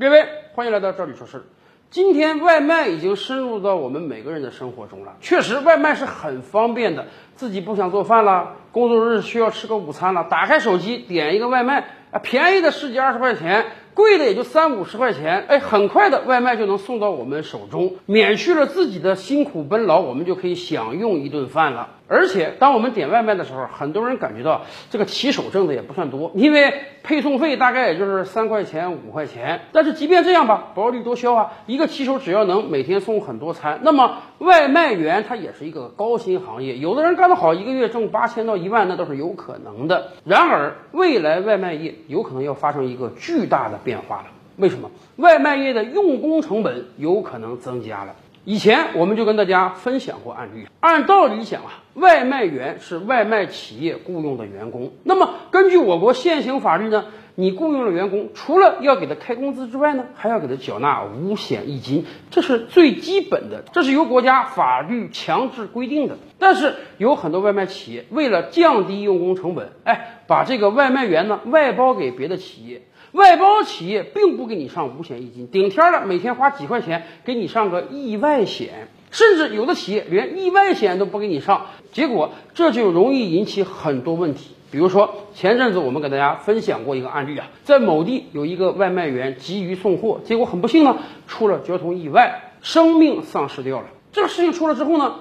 各位，欢迎来到这里说事儿。今天外卖已经深入到我们每个人的生活中了。确实，外卖是很方便的。自己不想做饭了，工作日需要吃个午餐了，打开手机点一个外卖，啊，便宜的十几二十块钱。贵的也就三五十块钱，哎，很快的外卖就能送到我们手中，免去了自己的辛苦奔劳，我们就可以享用一顿饭了。而且，当我们点外卖的时候，很多人感觉到这个骑手挣的也不算多，因为配送费大概也就是三块钱五块钱。但是即便这样吧，薄利多销啊，一个骑手只要能每天送很多餐，那么外卖员他也是一个高薪行业，有的人干得好，一个月挣八千到一万，那都是有可能的。然而，未来外卖业有可能要发生一个巨大的变化了。为什么？外卖业的用工成本有可能增加了。以前我们就跟大家分享过案例。按道理讲啊，外卖员是外卖企业雇佣的员工。那么根据我国现行法律呢，你雇佣了员工，除了要给他开工资之外呢，还要给他缴纳五险一金，这是最基本的，这是由国家法律强制规定的。但是有很多外卖企业为了降低用工成本，哎，把这个外卖员呢外包给别的企业。外包企业并不给你上五险一金，顶天了每天花几块钱给你上个意外险，甚至有的企业连意外险都不给你上，结果这就容易引起很多问题。比如说前阵子我们给大家分享过一个案例啊，在某地有一个外卖员急于送货，结果很不幸呢出了交通意外，生命丧失掉了。这个事情出了之后呢，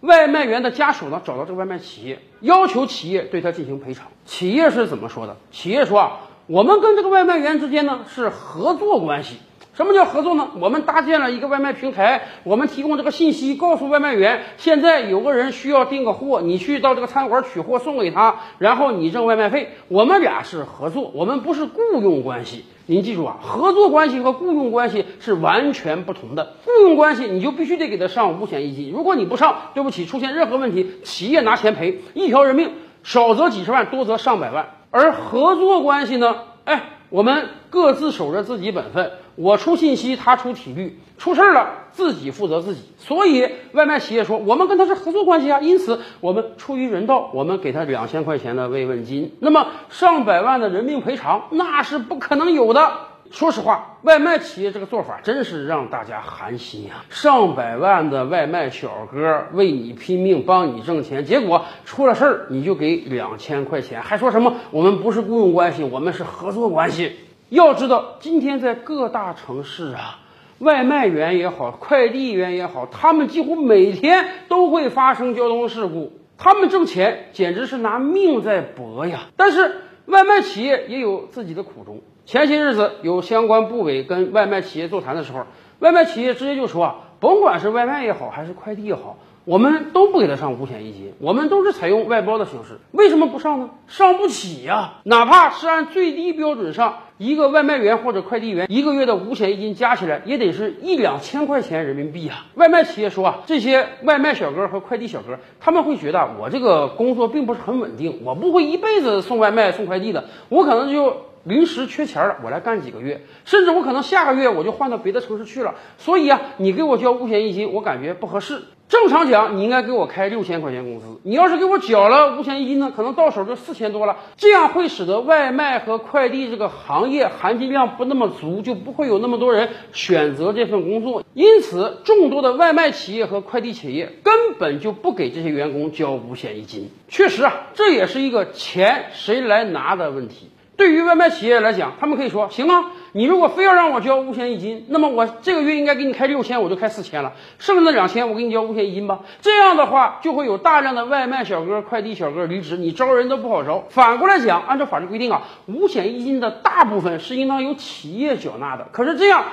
外卖员的家属呢找到这个外卖企业，要求企业对他进行赔偿。企业是怎么说的？企业说啊。我们跟这个外卖员之间呢是合作关系。什么叫合作呢？我们搭建了一个外卖平台，我们提供这个信息，告诉外卖员，现在有个人需要订个货，你去到这个餐馆取货送给他，然后你挣外卖费。我们俩是合作，我们不是雇佣关系。您记住啊，合作关系和雇佣关系是完全不同的。雇佣关系你就必须得给他上五险一金，如果你不上，对不起，出现任何问题，企业拿钱赔，一条人命，少则几十万，多则上百万。而合作关系呢？哎，我们各自守着自己本分，我出信息，他出体力，出事儿了自己负责自己。所以外卖企业说，我们跟他是合作关系啊，因此我们出于人道，我们给他两千块钱的慰问金。那么上百万的人命赔偿，那是不可能有的。说实话，外卖企业这个做法真是让大家寒心呀！上百万的外卖小哥为你拼命，帮你挣钱，结果出了事儿你就给两千块钱，还说什么我们不是雇佣关系，我们是合作关系。要知道，今天在各大城市啊，外卖员也好，快递员也好，他们几乎每天都会发生交通事故，他们挣钱简直是拿命在搏呀！但是外卖企业也有自己的苦衷。前些日子有相关部委跟外卖企业座谈的时候，外卖企业直接就说啊，甭管是外卖也好，还是快递也好，我们都不给他上五险一金，我们都是采用外包的形式。为什么不上呢？上不起呀！哪怕是按最低标准上，一个外卖员或者快递员一个月的五险一金加起来也得是一两千块钱人民币啊！外卖企业说啊，这些外卖小哥和快递小哥他们会觉得我这个工作并不是很稳定，我不会一辈子送外卖送快递的，我可能就。临时缺钱了，我来干几个月，甚至我可能下个月我就换到别的城市去了。所以啊，你给我交五险一金，我感觉不合适。正常讲，你应该给我开六千块钱工资。你要是给我缴了五险一金呢，可能到手就四千多了。这样会使得外卖和快递这个行业含金量不那么足，就不会有那么多人选择这份工作。因此，众多的外卖企业和快递企业根本就不给这些员工交五险一金。确实啊，这也是一个钱谁来拿的问题。对于外卖企业来讲，他们可以说：行啊，你如果非要让我交五险一金，那么我这个月应该给你开六千，我就开四千了，剩下的两千我给你交五险一金吧。这样的话，就会有大量的外卖小哥、快递小哥离职，你招人都不好招。反过来讲，按照法律规定啊，五险一金的大部分是应当由企业缴纳的。可是这样，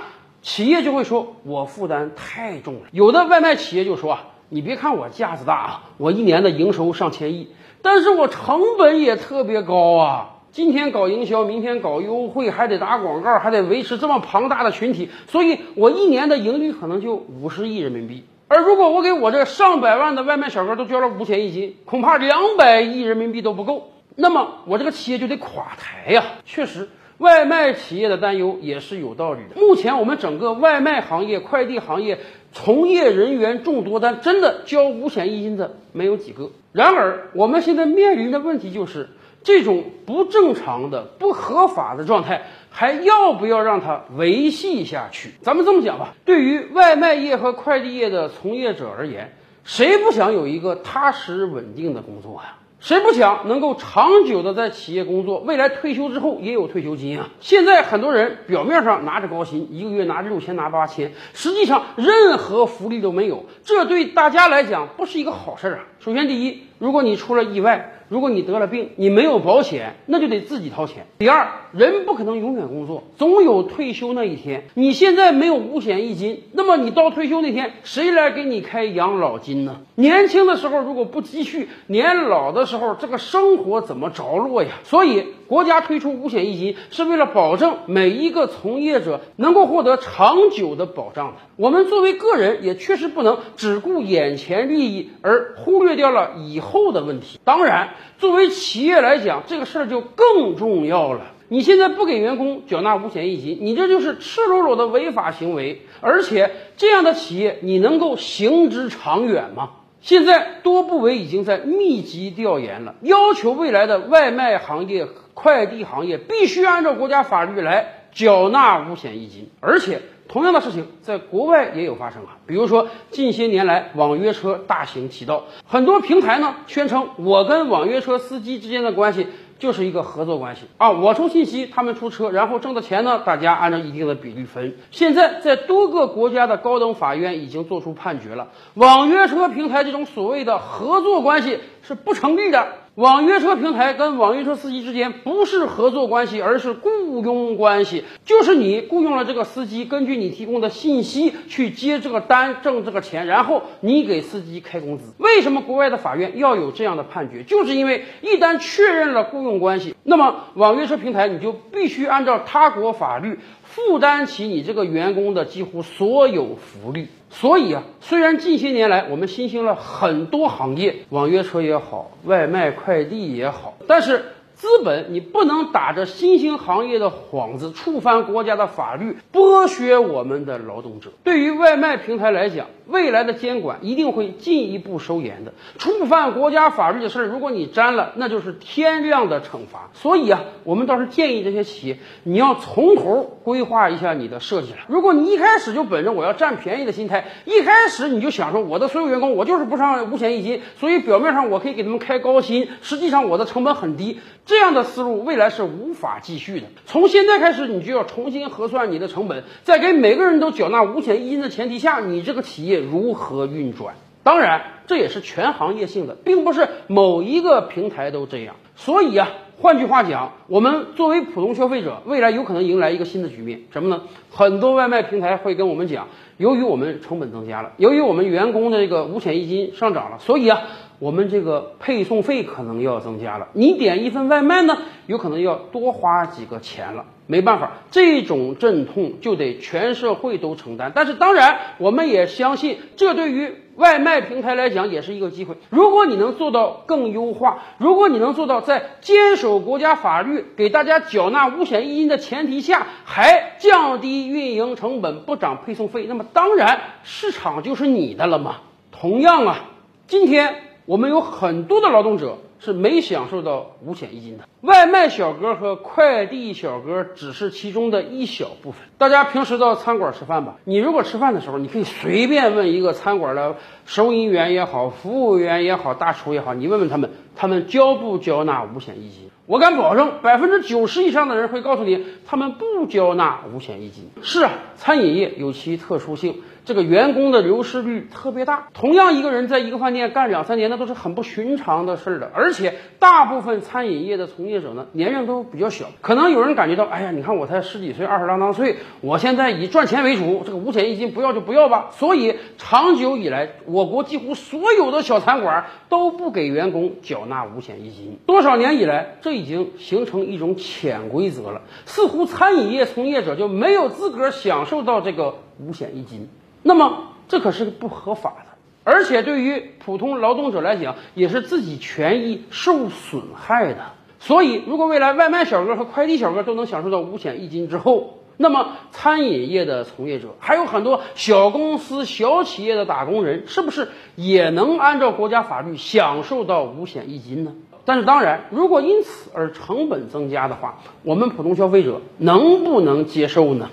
企业就会说我负担太重了。有的外卖企业就说啊，你别看我架子大啊，我一年的营收上千亿，但是我成本也特别高啊。今天搞营销，明天搞优惠，还得打广告，还得维持这么庞大的群体，所以我一年的盈利可能就五十亿人民币。而如果我给我这上百万的外卖小哥都交了五险一金，恐怕两百亿人民币都不够。那么我这个企业就得垮台呀！确实，外卖企业的担忧也是有道理的。目前我们整个外卖行业、快递行业从业人员众多，但真的交五险一金的没有几个。然而，我们现在面临的问题就是。这种不正常的、不合法的状态，还要不要让它维系下去？咱们这么讲吧，对于外卖业和快递业的从业者而言，谁不想有一个踏实稳定的工作呀？谁不想能够长久的在企业工作，未来退休之后也有退休金啊？现在很多人表面上拿着高薪，一个月拿六千拿八千，实际上任何福利都没有，这对大家来讲不是一个好事儿啊。首先，第一，如果你出了意外，如果你得了病，你没有保险，那就得自己掏钱。第二，人不可能永远工作，总有退休那一天。你现在没有五险一金，那么你到退休那天，谁来给你开养老金呢？年轻的时候如果不积蓄，年老的时候这个生活怎么着落呀？所以，国家推出五险一金是为了保证每一个从业者能够获得长久的保障的。我们作为个人，也确实不能只顾眼前利益而忽略掉了以后的问题。当然。作为企业来讲，这个事儿就更重要了。你现在不给员工缴纳五险一金，你这就是赤裸裸的违法行为。而且这样的企业，你能够行之长远吗？现在多部委已经在密集调研了，要求未来的外卖行业、快递行业必须按照国家法律来缴纳五险一金，而且。同样的事情在国外也有发生啊，比如说近些年来网约车大行其道，很多平台呢宣称我跟网约车司机之间的关系就是一个合作关系啊，我出信息，他们出车，然后挣的钱呢大家按照一定的比例分。现在在多个国家的高等法院已经做出判决了，网约车平台这种所谓的合作关系是不成立的。网约车平台跟网约车司机之间不是合作关系，而是雇佣关系。就是你雇佣了这个司机，根据你提供的信息去接这个单，挣这个钱，然后你给司机开工资。为什么国外的法院要有这样的判决？就是因为一旦确认了雇佣关系，那么网约车平台你就必须按照他国法律负担起你这个员工的几乎所有福利。所以啊，虽然近些年来我们新兴了很多行业，网约车也好，外卖快递也好，但是。资本，你不能打着新兴行业的幌子，触犯国家的法律，剥削我们的劳动者。对于外卖平台来讲，未来的监管一定会进一步收严的。触犯国家法律的事儿，如果你沾了，那就是天量的惩罚。所以啊，我们倒是建议这些企业，你要从头规划一下你的设计了。如果你一开始就本着我要占便宜的心态，一开始你就想说我的所有员工，我就是不上五险一金，所以表面上我可以给他们开高薪，实际上我的成本很低。这样的思路未来是无法继续的。从现在开始，你就要重新核算你的成本，在给每个人都缴纳五险一金的前提下，你这个企业如何运转？当然，这也是全行业性的，并不是某一个平台都这样。所以啊，换句话讲，我们作为普通消费者，未来有可能迎来一个新的局面，什么呢？很多外卖平台会跟我们讲，由于我们成本增加了，由于我们员工的这个五险一金上涨了，所以啊。我们这个配送费可能要增加了，你点一份外卖呢，有可能要多花几个钱了。没办法，这种阵痛就得全社会都承担。但是当然，我们也相信，这对于外卖平台来讲也是一个机会。如果你能做到更优化，如果你能做到在坚守国家法律、给大家缴纳五险一金的前提下，还降低运营成本、不涨配送费，那么当然市场就是你的了嘛。同样啊，今天。我们有很多的劳动者是没享受到五险一金的，外卖小哥和快递小哥只是其中的一小部分。大家平时到餐馆吃饭吧，你如果吃饭的时候，你可以随便问一个餐馆的收银员也好，服务员也好，大厨也好，你问问他们，他们交不交纳五险一金？我敢保证，百分之九十以上的人会告诉你，他们不交纳五险一金。是啊，餐饮业有其特殊性。这个员工的流失率特别大，同样一个人在一个饭店干两三年，那都是很不寻常的事儿的。而且大部分餐饮业的从业者呢，年龄都比较小。可能有人感觉到，哎呀，你看我才十几岁，二十郎当岁，我现在以赚钱为主，这个五险一金不要就不要吧。所以长久以来，我国几乎所有的小餐馆都不给员工缴纳五险一金。多少年以来，这已经形成一种潜规则了，似乎餐饮业从业者就没有资格享受到这个五险一金。那么这可是不合法的，而且对于普通劳动者来讲，也是自己权益受损害的。所以，如果未来外卖小哥和快递小哥都能享受到五险一金之后，那么餐饮业的从业者，还有很多小公司、小企业的打工人，是不是也能按照国家法律享受到五险一金呢？但是当然，如果因此而成本增加的话，我们普通消费者能不能接受呢？